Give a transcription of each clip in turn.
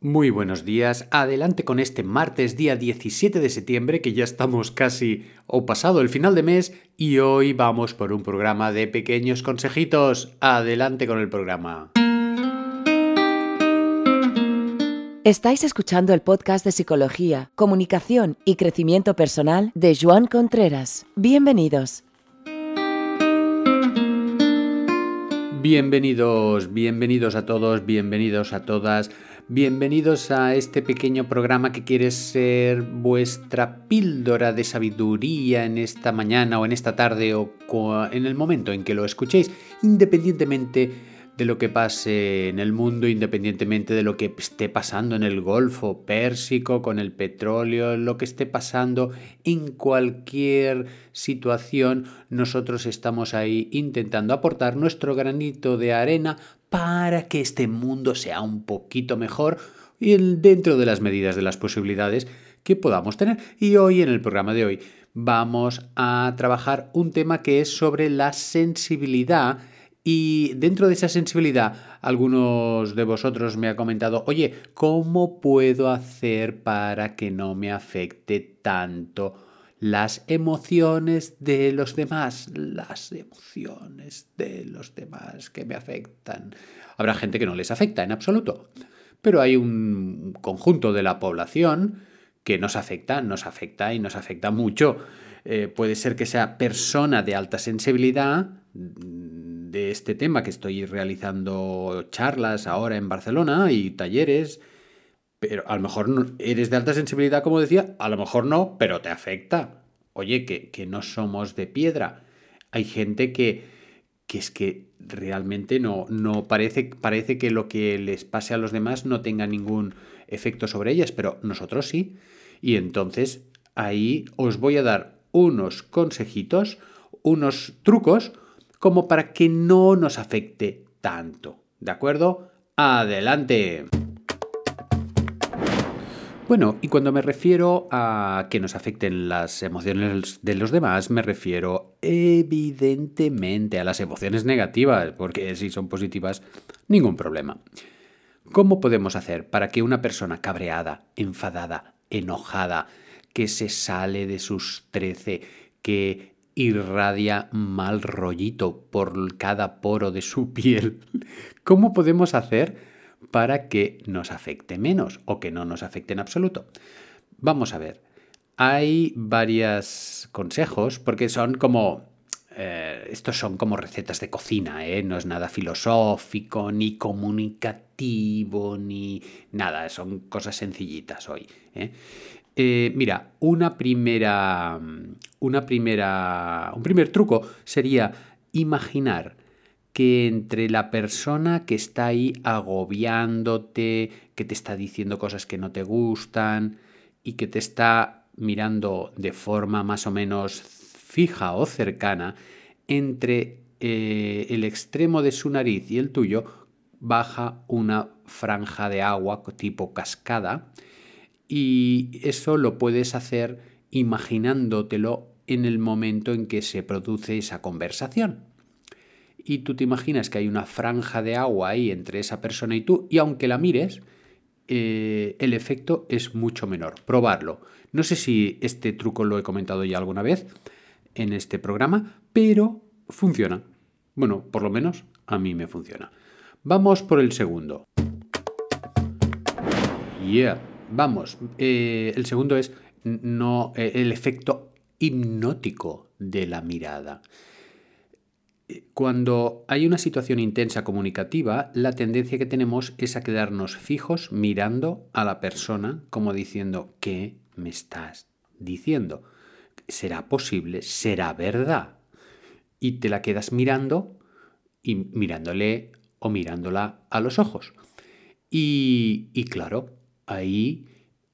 Muy buenos días, adelante con este martes día 17 de septiembre que ya estamos casi o pasado el final de mes y hoy vamos por un programa de pequeños consejitos. Adelante con el programa. Estáis escuchando el podcast de psicología, comunicación y crecimiento personal de Joan Contreras. Bienvenidos. Bienvenidos, bienvenidos a todos, bienvenidos a todas. Bienvenidos a este pequeño programa que quiere ser vuestra píldora de sabiduría en esta mañana o en esta tarde o en el momento en que lo escuchéis, independientemente de lo que pase en el mundo, independientemente de lo que esté pasando en el Golfo Pérsico, con el petróleo, lo que esté pasando en cualquier situación, nosotros estamos ahí intentando aportar nuestro granito de arena para que este mundo sea un poquito mejor y dentro de las medidas de las posibilidades que podamos tener. Y hoy en el programa de hoy vamos a trabajar un tema que es sobre la sensibilidad y dentro de esa sensibilidad, algunos de vosotros me han comentado, oye, ¿cómo puedo hacer para que no me afecte tanto las emociones de los demás? Las emociones de los demás que me afectan. Habrá gente que no les afecta en absoluto, pero hay un conjunto de la población que nos afecta, nos afecta y nos afecta mucho. Eh, puede ser que sea persona de alta sensibilidad, de este tema que estoy realizando charlas ahora en Barcelona y talleres, pero a lo mejor no, eres de alta sensibilidad, como decía, a lo mejor no, pero te afecta. Oye, que, que no somos de piedra. Hay gente que, que es que realmente no, no parece, parece que lo que les pase a los demás no tenga ningún efecto sobre ellas, pero nosotros sí. Y entonces ahí os voy a dar unos consejitos, unos trucos, como para que no nos afecte tanto. ¿De acuerdo? Adelante. Bueno, y cuando me refiero a que nos afecten las emociones de los demás, me refiero evidentemente a las emociones negativas, porque si son positivas, ningún problema. ¿Cómo podemos hacer para que una persona cabreada, enfadada, enojada, que se sale de sus trece, que irradia mal rollito por cada poro de su piel. ¿Cómo podemos hacer para que nos afecte menos o que no nos afecte en absoluto? Vamos a ver. Hay varios consejos porque son como... Eh, estos son como recetas de cocina, ¿eh? no es nada filosófico, ni comunicativo, ni nada, son cosas sencillitas hoy. ¿eh? Eh, mira, una primera, una primera, un primer truco sería imaginar que entre la persona que está ahí agobiándote, que te está diciendo cosas que no te gustan y que te está mirando de forma más o menos fija o cercana, entre eh, el extremo de su nariz y el tuyo baja una franja de agua tipo cascada y eso lo puedes hacer imaginándotelo en el momento en que se produce esa conversación. Y tú te imaginas que hay una franja de agua ahí entre esa persona y tú, y aunque la mires, eh, el efecto es mucho menor. Probarlo. No sé si este truco lo he comentado ya alguna vez en este programa, pero funciona. Bueno, por lo menos a mí me funciona. Vamos por el segundo. Yeah. Vamos, eh, el segundo es no, eh, el efecto hipnótico de la mirada. Cuando hay una situación intensa comunicativa, la tendencia que tenemos es a quedarnos fijos mirando a la persona como diciendo, ¿qué me estás diciendo? ¿Será posible? ¿Será verdad? Y te la quedas mirando y mirándole o mirándola a los ojos. Y, y claro, ahí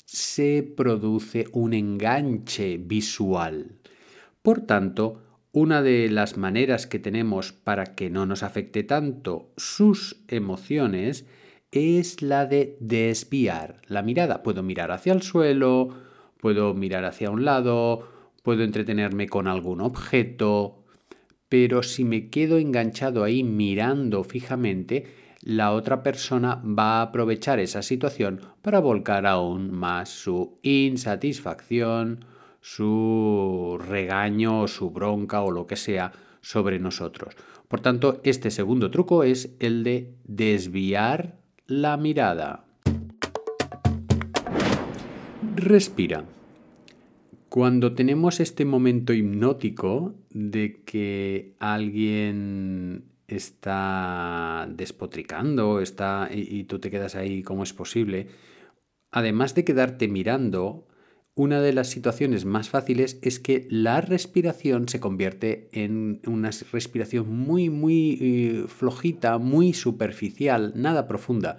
se produce un enganche visual. Por tanto, una de las maneras que tenemos para que no nos afecte tanto sus emociones es la de desviar la mirada. Puedo mirar hacia el suelo, puedo mirar hacia un lado, puedo entretenerme con algún objeto, pero si me quedo enganchado ahí mirando fijamente, la otra persona va a aprovechar esa situación para volcar aún más su insatisfacción, su regaño, su bronca o lo que sea sobre nosotros. Por tanto, este segundo truco es el de desviar la mirada. Respira. Cuando tenemos este momento hipnótico de que alguien está despotricando está, y, tú te quedas ahí como es posible, además de quedarte mirando, una de las situaciones más fáciles es que la respiración se convierte en una respiración muy, muy eh, flojita, muy superficial, nada profunda.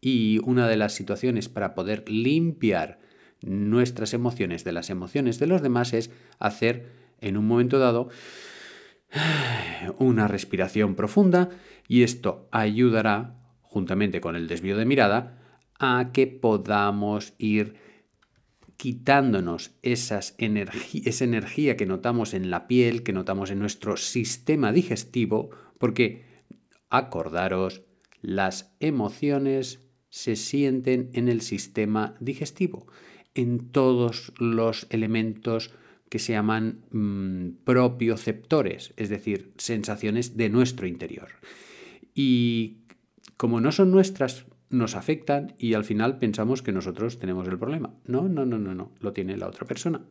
Y una de las situaciones para poder limpiar nuestras emociones de las emociones de los demás es hacer en un momento dado una respiración profunda y esto ayudará, juntamente con el desvío de mirada, a que podamos ir quitándonos esas esa energía que notamos en la piel, que notamos en nuestro sistema digestivo, porque acordaros, las emociones se sienten en el sistema digestivo, en todos los elementos que se llaman mm, propioceptores, es decir, sensaciones de nuestro interior. Y como no son nuestras, nos afectan y al final pensamos que nosotros tenemos el problema. No, no, no, no, no, lo tiene la otra persona.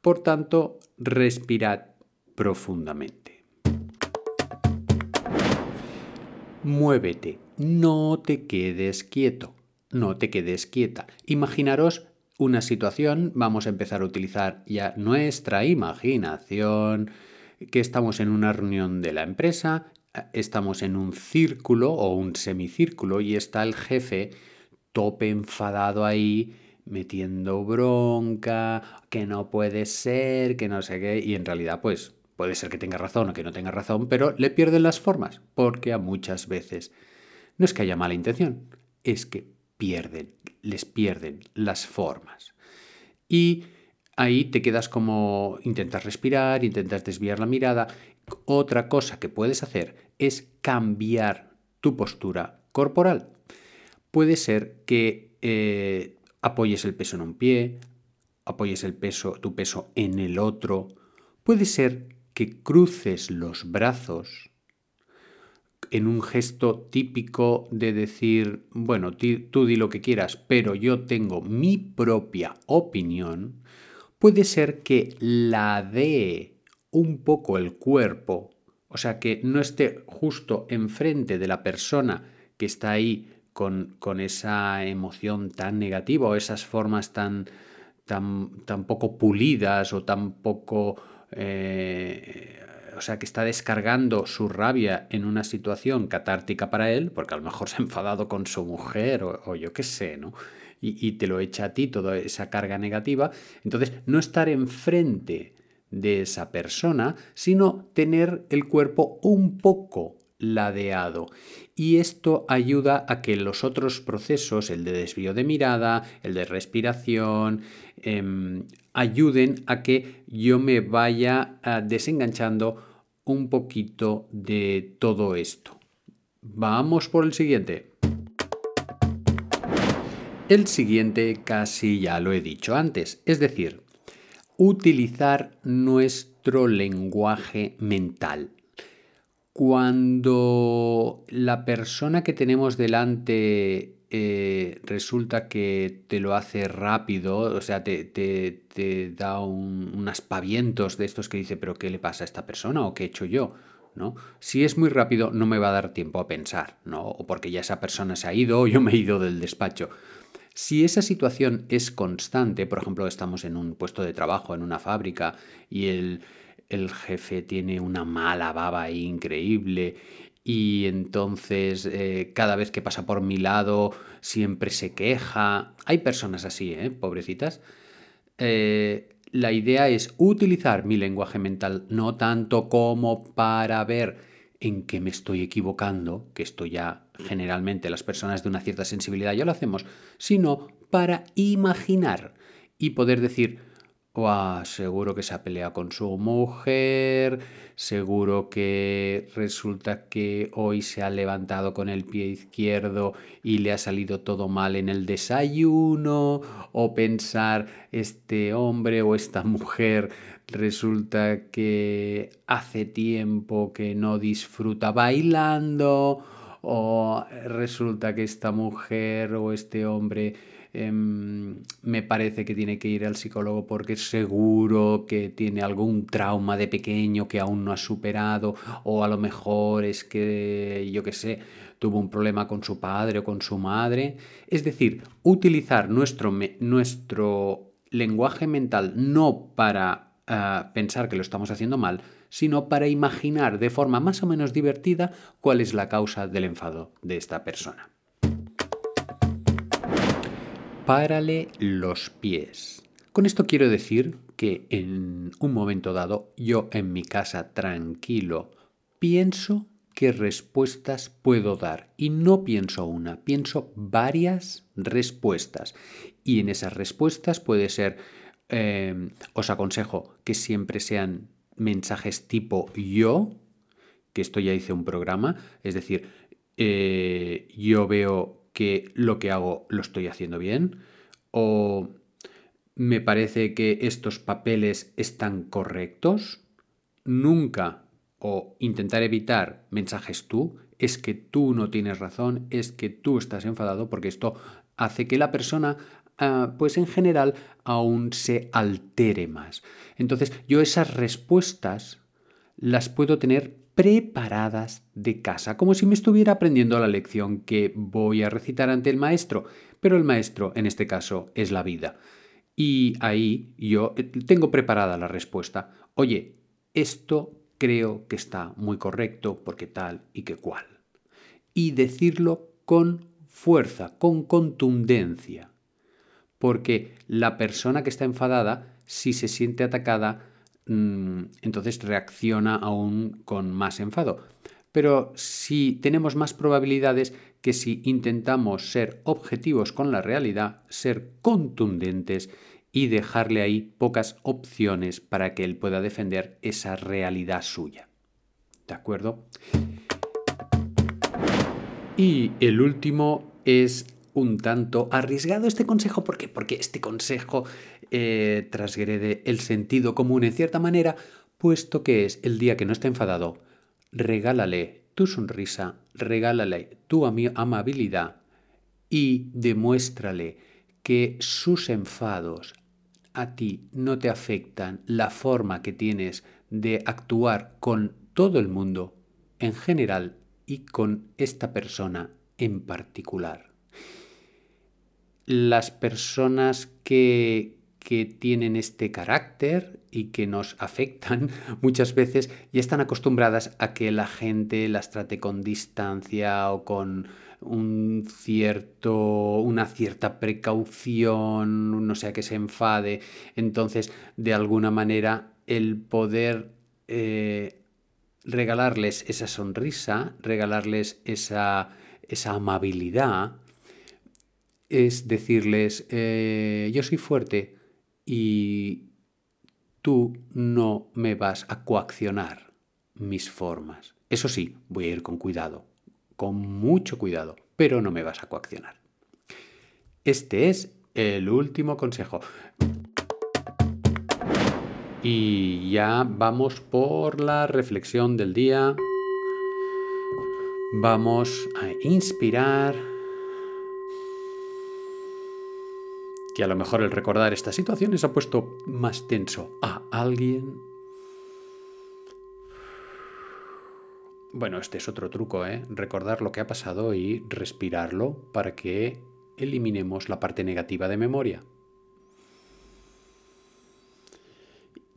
Por tanto, respirad profundamente. Muévete, no te quedes quieto, no te quedes quieta. Imaginaros una situación, vamos a empezar a utilizar ya nuestra imaginación, que estamos en una reunión de la empresa, estamos en un círculo o un semicírculo y está el jefe tope enfadado ahí, metiendo bronca, que no puede ser, que no sé qué, y en realidad pues puede ser que tenga razón o que no tenga razón, pero le pierden las formas, porque a muchas veces no es que haya mala intención, es que pierden, les pierden las formas. Y ahí te quedas como intentas respirar, intentas desviar la mirada. Otra cosa que puedes hacer es cambiar tu postura corporal. Puede ser que eh, apoyes el peso en un pie, apoyes el peso, tu peso en el otro. Puede ser que cruces los brazos en un gesto típico de decir, bueno, tú di lo que quieras, pero yo tengo mi propia opinión, puede ser que la dé un poco el cuerpo, o sea, que no esté justo enfrente de la persona que está ahí con, con esa emoción tan negativa o esas formas tan, tan, poco pulidas o tan poco... Eh, o sea, que está descargando su rabia en una situación catártica para él, porque a lo mejor se ha enfadado con su mujer o, yo qué sé, ¿no? Y, y, te lo echa a ti toda esa carga negativa. Entonces, no estar enfrente de esa persona, sino tener el cuerpo un poco ladeado. Y esto ayuda a que los otros procesos, el de desvío de mirada, el de respiración, em, ayuden a que yo me vaya ah, desenganchando un poquito de todo esto. Vamos por el siguiente. El siguiente casi ya lo he dicho antes, es decir, utilizar nuestro lenguaje mental cuando la persona que tenemos delante eh, resulta que te lo hace rápido, o sea, te, te, da un, unos pavientos de estos que dice, pero ¿qué le pasa a esta persona o qué he hecho yo? ¿No? Si es muy rápido, no me va a dar tiempo a pensar, ¿no? O porque ya esa persona se ha ido o yo me he ido del despacho. Si esa situación es constante, por ejemplo, estamos en un puesto de trabajo, en una fábrica, y el, el jefe tiene una mala baba increíble y entonces eh, cada vez que pasa por mi lado siempre se queja. Hay personas así, ¿eh? Pobrecitas. Eh, la idea es utilizar mi lenguaje mental no tanto como para ver en qué me estoy equivocando, que esto ya generalmente las personas de una cierta sensibilidad ya lo hacemos, sino para imaginar y poder decir, o seguro que se ha peleado con su mujer, seguro que resulta que hoy se ha levantado con el pie izquierdo y le ha salido todo mal en el desayuno, o pensar este hombre o esta mujer resulta que hace tiempo que no disfruta bailando, o resulta que esta mujer o este hombre Em, me parece que tiene que ir al psicólogo porque seguro que tiene algún trauma de pequeño que aún no ha superado o a lo mejor es que, yo qué sé, tuvo un problema con su padre o con su madre. Es decir, utilizar nuestro, nuestro lenguaje mental no para ah, pensar que lo estamos haciendo mal, sino para imaginar de forma más o menos divertida cuál es la causa del enfado de esta persona. Párale los pies. Con esto quiero decir que en un momento dado yo en mi casa tranquilo pienso qué respuestas puedo dar. Y no pienso una, pienso varias respuestas. Y en esas respuestas puede ser, eh, os aconsejo que siempre sean mensajes tipo yo, que esto ya hice un programa, es decir, eh, yo veo que lo que hago lo estoy haciendo bien o me parece que estos papeles están correctos. Nunca o intentar evitar mensajes tú, es que tú no tienes razón, es que tú estás enfadado porque esto hace que la persona ah, pues en general aún se altere más. Entonces yo esas respuestas las puedo tener preparadas de casa, como si me estuviera aprendiendo la lección que voy a recitar ante el maestro, pero el maestro en este caso es la vida. Y ahí yo eh, tengo preparada la respuesta. Oye, esto creo que está muy correcto porque tal y que cual. Y decirlo con fuerza, con contundencia. Porque la persona que está enfadada, si se siente atacada, Mm, entonces reacciona aún con más enfado. Pero si tenemos más probabilidades que si intentamos ser objetivos con la realidad, ser contundentes y dejarle ahí pocas opciones para que él pueda defender esa realidad suya. ¿De acuerdo? Y el último es un tanto arriesgado este consejo. ¿Por qué? Porque este consejo eh, transgrede el sentido común en cierta manera, puesto que es el día que no está enfadado, regálale tu sonrisa, regálale tu amabilidad y demuéstrale que sus enfados a ti no te afectan la forma que tienes de actuar con todo el mundo en general y con esta persona en particular las personas que, que tienen este carácter y que nos afectan muchas veces ya están acostumbradas a que la gente las trate con distancia o con un cierto, una cierta precaución, no sea que se enfade. Entonces, de alguna manera, el poder eh, regalarles esa sonrisa, regalarles esa, esa amabilidad, es decirles, eh, yo soy fuerte y tú no me vas a coaccionar mis formas. Eso sí, voy a ir con cuidado, con mucho cuidado, pero no me vas a coaccionar. Este es el último consejo. Y ya vamos por la reflexión del día. Vamos a inspirar que a lo mejor el recordar estas situaciones ha puesto más tenso a alguien. Bueno, este es otro truco, ¿eh? Recordar lo que ha pasado y respirarlo para que eliminemos la parte negativa de memoria.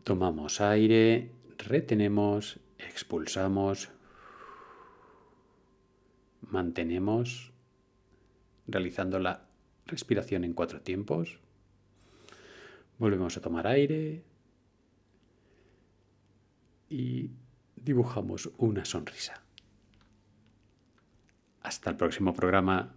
Tomamos aire, retenemos, expulsamos, mantenemos, realizando la Respiración en cuatro tiempos. Volvemos a tomar aire. Y dibujamos una sonrisa. Hasta el próximo programa.